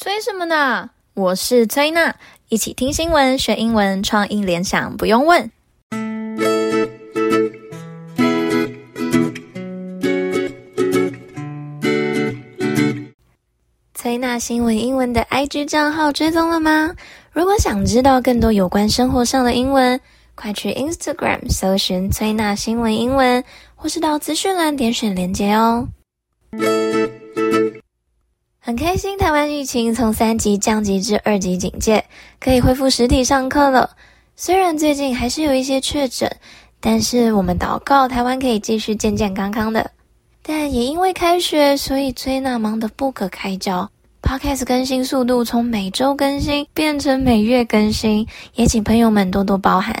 催什么呢？我是崔娜，一起听新闻学英文，创意联想不用问。崔娜新闻英文的 IG 账号追踪了吗？如果想知道更多有关生活上的英文，快去 Instagram 搜寻崔娜新闻英文，或是到资讯栏点选连结哦。很开心，台湾疫情从三级降级至二级警戒，可以恢复实体上课了。虽然最近还是有一些确诊，但是我们祷告台湾可以继续健健康康的。但也因为开学，所以崔娜忙得不可开交。Podcast 更新速度从每周更新变成每月更新，也请朋友们多多包涵。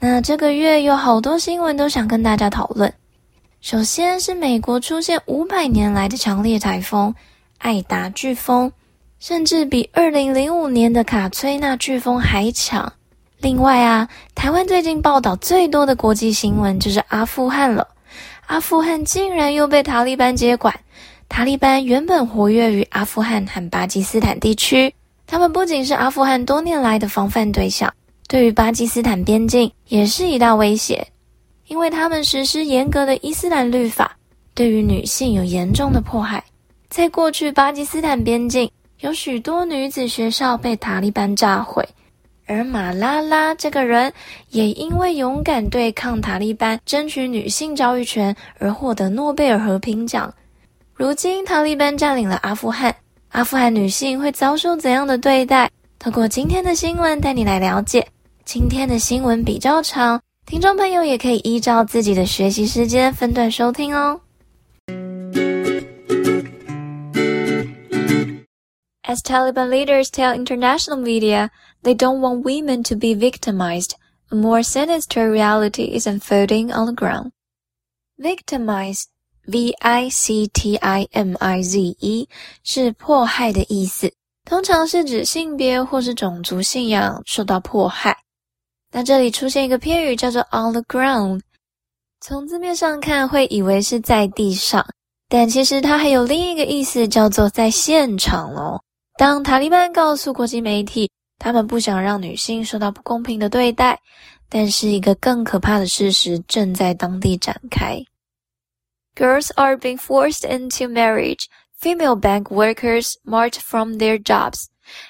那这个月有好多新闻都想跟大家讨论。首先是美国出现五百年来的强烈台风爱达飓风，甚至比二零零五年的卡崔娜飓风还强。另外啊，台湾最近报道最多的国际新闻就是阿富汗了，阿富汗竟然又被塔利班接管。塔利班原本活跃于阿富汗和巴基斯坦地区，他们不仅是阿富汗多年来的防范对象，对于巴基斯坦边境也是一大威胁，因为他们实施严格的伊斯兰律法，对于女性有严重的迫害。在过去，巴基斯坦边境有许多女子学校被塔利班炸毁，而马拉拉这个人也因为勇敢对抗塔利班，争取女性教育权而获得诺贝尔和平奖。如今，塔利班占领了阿富汗，阿富汗女性会遭受怎样的对待？透过今天的新闻带你来了解。今天的新闻比较长，听众朋友也可以依照自己的学习时间分段收听哦。As Taliban leaders tell international media, they don't want women to be victimized. A more sinister reality is unfolding on the ground. Victimized. V I C T I M I Z E 是迫害的意思，通常是指性别或是种族信仰受到迫害。那这里出现一个片语叫做 on the ground，从字面上看会以为是在地上，但其实它还有另一个意思叫做在现场哦。 当塔利班告诉国际媒体，他们不想让女性受到不公平的对待，但是一个更可怕的事实正在当地展开。Girls are being forced into marriage. Female bank workers marched from their jobs.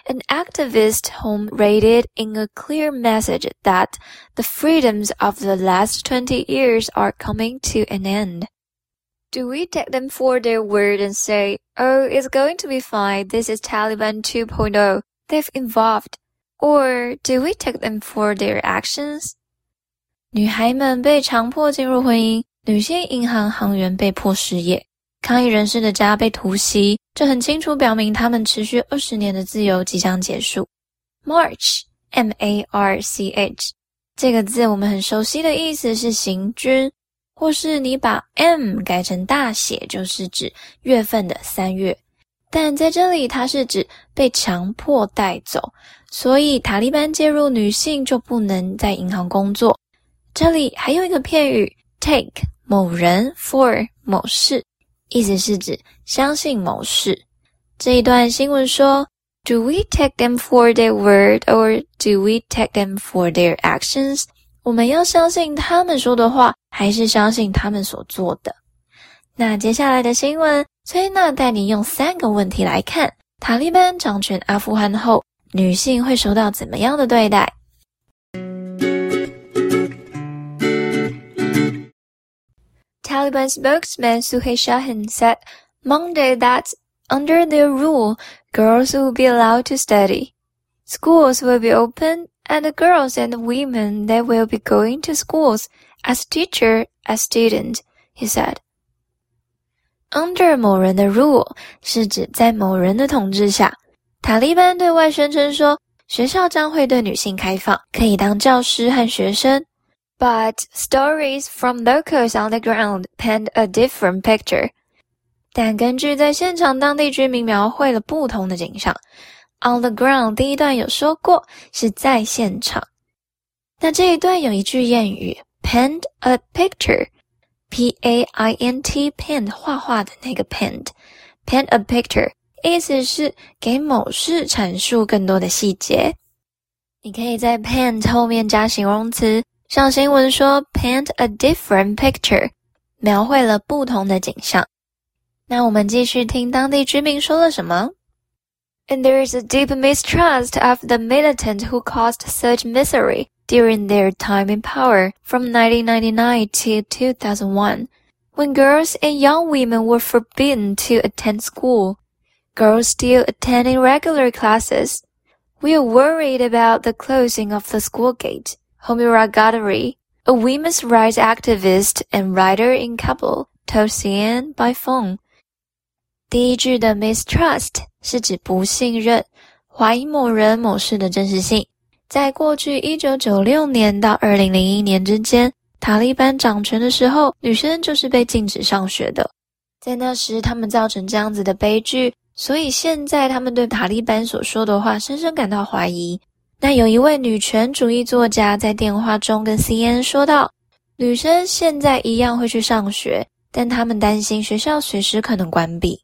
An activist home raided in a clear message that the freedoms of the last 20 years are coming to an end. Do we take them for their word and say, oh, it's going to be fine, this is Taliban 2.0, they've evolved? Or do we take them for their actions? 女孩们被强迫进入婚姻。女性银行行员被迫失业，抗议人士的家被突袭，这很清楚表明他们持续二十年的自由即将结束。March，M-A-R-C-H，这个字我们很熟悉的意思是行军， 或是你把 M 改成大写，就是指月份的三月。但在这里，它是指被强迫带走，所以塔利班介入，女性就不能在银行工作。这里还有一个片语。Take 某人 for 某事，意思是指相信某事。这一段新闻说：Do we take them for their word, or do we take them for their actions？我们要相信他们说的话，还是相信他们所做的？那接下来的新闻，崔娜带你用三个问题来看：塔利班掌权阿富汗后，女性会受到怎么样的对待？Taliban spokesman Suhail Shaheen said Monday that under their rule, girls will be allowed to study. Schools will be open, and the girls and the women they will be going to schools as teacher, as student, he said. Under 某人的 rule 是指在某人的统治下，塔利班对外宣称说，学校将会对女性开放，可以当教师和学生。But stories from locals on the ground paint a different picture. 但根据在现场当地居民描绘了不同的景象。 On the ground 第一段有说过是在现场，那这一段有一句谚语，paint a picture，P A I N T paint 画画的那个 paint，paint a picture 意思是给某事阐述更多的细节。你可以在 paint 后面加形容词，像新闻说 paint a different picture，描绘了不同的景象。那我们继续听当地居民说了什么。And there is a deep mistrust of the militant who caused such misery during their time in power from 1999 to 2001, when girls and young women were forbidden to attend school. Girls still attending regular classes. We are worried about the closing of the school gate. Homira Gadari, a women's rights activist and writer in Kabul, told CNN by phone. 第一句的 mistrust 是指不信任、怀疑某人某事的真实性。在过去一九九六年到二零零一年之间，塔利班掌权的时候，女生就是被禁止上学的。在那时，他们造成这样子的悲剧。所以现在他们对塔利班所说的话深深感到怀疑。那有一位女权主义作家在电话中跟 CNN 说道：“女生现在一样会去上学，但他们担心学校随时可能关闭。”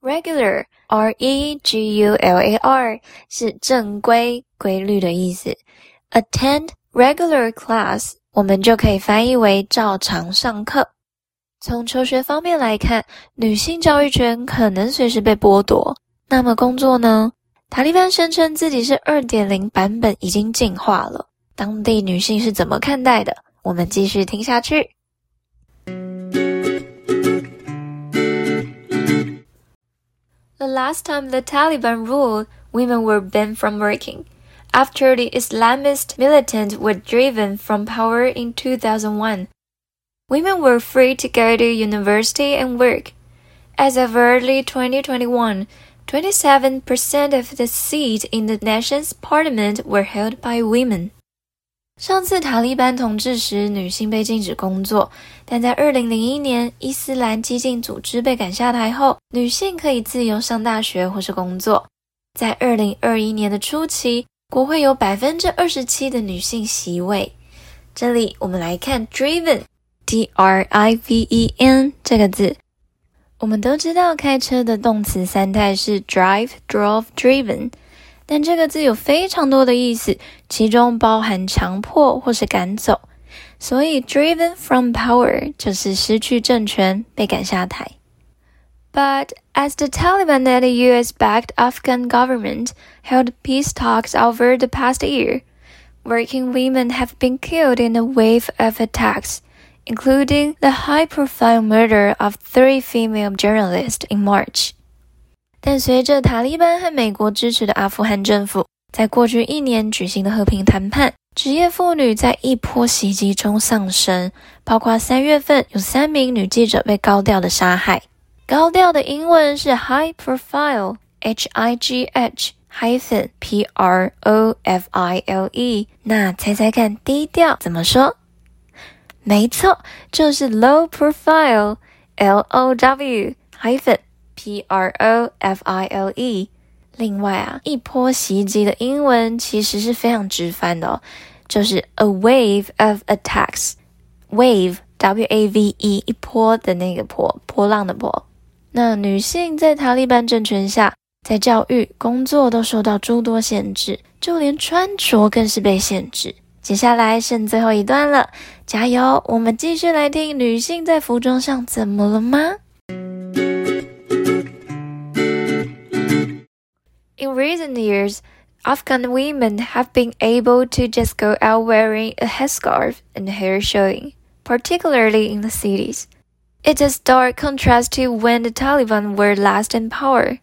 Regular, R-E-G-U-L-A-R 是正规、规律的意思。Attend regular class，我们就可以翻译为照常上课。从求学方面来看，女性教育权可能随时被剥夺。那么工作呢？塔利班声称自己是二点零版本已经进化了。当地女性是怎么看待的？我们继续听下去。Last time the Taliban ruled, women were banned from working. After the Islamist militants were driven from power in 2001. Women were free to go to university and work. As of early 2021, 27% of the seats in the nation's parliament were held by women. 上次塔利班统治时，女性被禁止工作，但在2001年伊斯兰激进组织被赶下台后，女性可以自由上大学或是工作。在2021年的初期，国会有百分之二十七的女性席位。这里我们来看 driven。D R I V E N 这个字，我们都知道开车的动词三态是 drive、drove、driven，但这个字有非常多的意思，其中包含强迫或是赶走，所以 driven from power 就是失去政权，被赶下台。But as the Taliban and the U.S.-backed Afghan government held peace talks over the past year, working women have been killed in a wave of attacks. Including the high-profile murder of three female journalists in March。 但随着塔利班和美国支持的阿富汗政府在过去一年举行的和平谈判，职业妇女在一波袭击中丧生，包括三月份有三名女记者被高调的杀害。高调的英文是 high profile，H-I-G-H hyphen P-R-O-F-I-L-E。那猜猜看，低调怎么说？没错，就是 low profile，L O W hyphen P R O F I L E。另外啊，一波袭击的英文其实是非常直翻的哦，就是 a wave of attacks。wave W A V E 一波的那个波，波浪的波。那女性在塔利班政权下，在教育、工作都受到诸多限制，就连穿着更是被限制。接下来剩最后一段了，加油！我们继续来听女性在服装上怎么了吗 ？In recent years, Afghan women have been able to just go out wearing a headscarf and hair showing, particularly in the cities. It's a stark contrast to when the Taliban were last in power.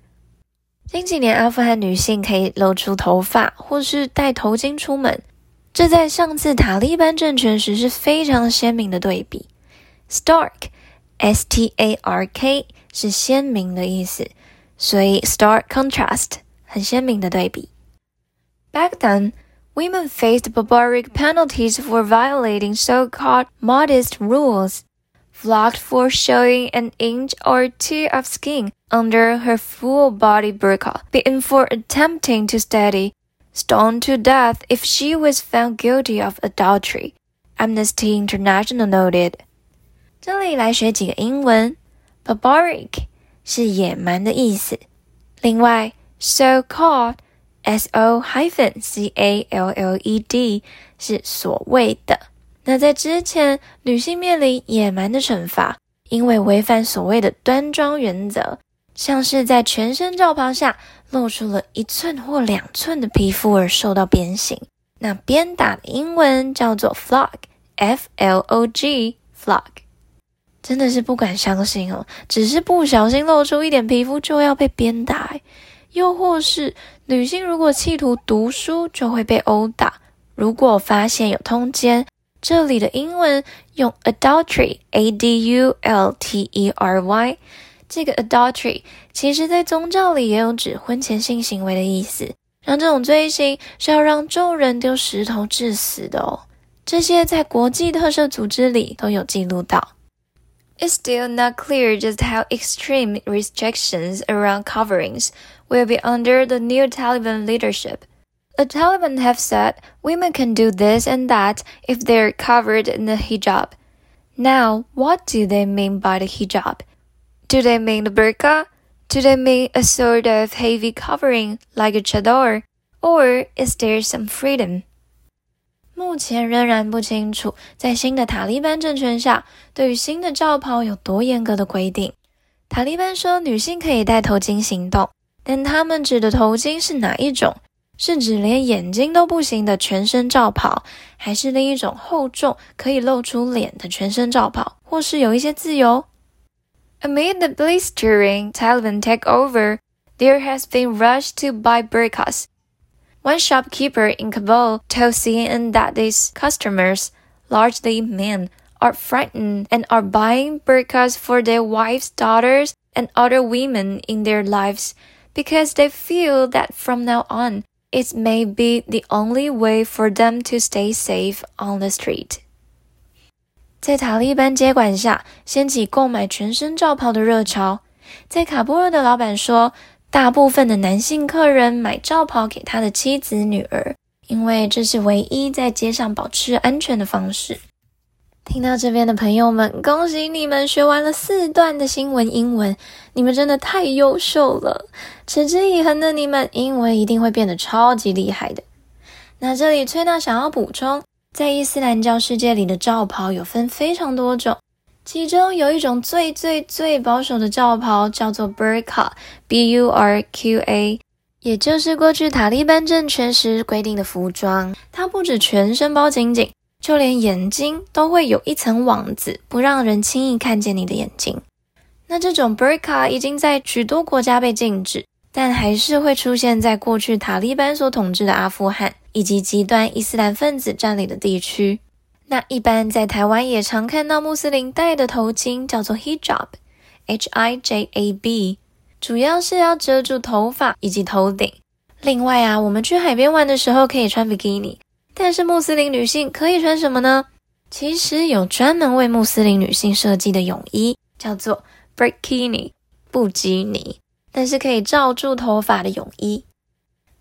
近几年，阿富汗女性可以露出头发，或是戴头巾出门。这在上次塔利班政权时是非常鲜明的对比。Stark，S-T-A-R-K 是鲜明的意思，所以 stark contrast 很鲜明的对比。Back then, women faced barbaric penalties for violating so-called modest rules, flogged for showing an inch or two of skin under her full-body burqa, beaten for attempting to study. Stoned to death if she was found guilty of adultery, Amnesty International noted. 这里来学几个英文。Barbaric 是野蛮的意思。另外 ，so-called S-O hyphen C-A-L-L-E-D 是所谓的。那在之前，女性面临野蛮的惩罚，因为违反所谓的端庄原则，像是在全身罩袍下露出了一寸或两寸的皮肤而受到鞭刑。那鞭打的英文叫做 flog，F-L-O-G，flog。真的是不敢相信哦，只是不小心露出一点皮肤就要被鞭打，又或是女性如果企图读书就会被殴打。如果发现有通奸，这里的英文用 adultery，A-D-U-L-T-E-R-Y，这个 adultery 其实在宗教里也有指婚前性行为的意思。像这种罪行是要让众人丢石头致死的哦。这些在国际特赦组织里都有记录到。It's still not clear just how extreme restrictions around coverings will be under the new Taliban leadership. The Taliban have said women can do this and that if they're covered in the hijab. Now, what do they mean by the hijab? Do they mean the burqa? Do they mean a sort of heavy covering like a chador? Or is there some freedom? 目前仍然不清楚，在新的塔利班政权下，对于新的罩袍有多严格的规定。塔利班说女性可以戴头巾行动， 但他们指的头巾是哪一种？是指连眼睛都不行的全身罩袍，还是另一种厚重可以露出脸的全身罩袍，或是有一些自由？Amid the blistering Taliban takeover, there has been rush to buy burqas. One shopkeeper in Kabul told CNN that these customers, largely men, are frightened and are buying burqas for their wives, daughters, and other women in their lives Because they feel that from now on, it may be the only way for them to stay safe on the street. 在塔利班接管下，掀起购买全身罩袍的热潮。在卡布尔的老板说。大部分的男性客人买罩袍给他的妻子、女儿，因为这是唯一在街上保持安全的方式。听到这边的朋友们，恭喜你们学完了四段的新闻英文，你们真的太优秀了！持之以恒的你们，英文一定会变得超级厉害的。那这里崔娜想要补充，在伊斯兰教世界里的罩袍有分非常多种。其中有一种最最最保守的罩袍，叫做 burqa，B-U-R-Q-A，也就是过去塔利班政权时规定的服装。它不止全身包紧紧，就连眼睛都会有一层网子，不让人轻易看见你的眼睛。那这种 burqa 已经在许多国家被禁止，但还是会出现在过去塔利班所统治的阿富汗以及极端伊斯兰分子占领的地区。那一般在台湾也常看到穆斯林戴的头巾，叫做 hijab，H-I-J-A-B，主要是要遮住头发以及头顶。另外啊，我们去海边玩的时候可以穿比基尼，但是穆斯林女性可以穿什么呢？其实有专门为穆斯林女性设计的泳衣，叫做 burkini，布基尼，但是可以罩住头发的泳衣。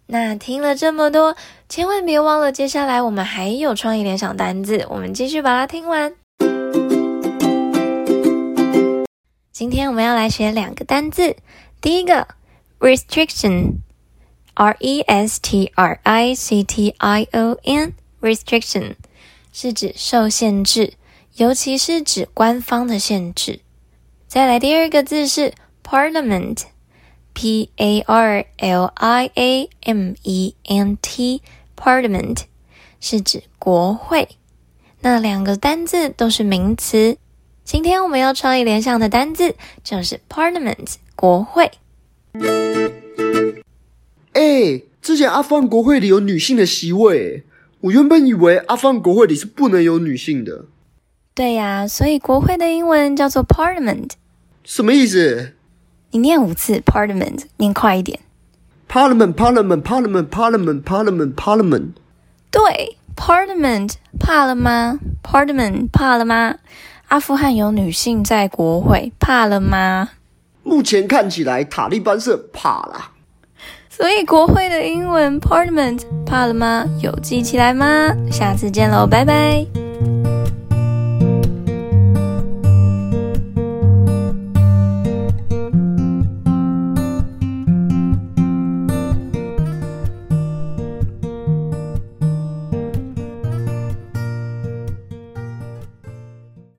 那听了这么多，千万别忘了，接下来我们还有创意联想单字，我们继续把它听完。今天我们要来学两个单字，第一个 restriction R E S T R I C T I O N restriction 是指受限制，尤其是指官方的限制。再来第二个字是 parliament。P A R L I A M E N T，Parliament 是指国会。那两个单字都是名词。今天我们要创意联想的单字就是 Parliament，国会。哎，之前阿富汗国会里有女性的席位，我原本以为阿富汗国会里是不能有女性的。对呀，所以国会的英文叫做 Parliament。什么意思？你念五次 Parliament，念快一点。Parliament，Parliament，Parliament，Parliament，Parliament。对，Parliament，怕了吗？Parliament，怕了吗？阿富汗有女性在国会，怕了吗？目前看起来塔利班是怕了。所以国会的英文 Parliament，怕了吗？有记起来吗？下次见喽，拜拜。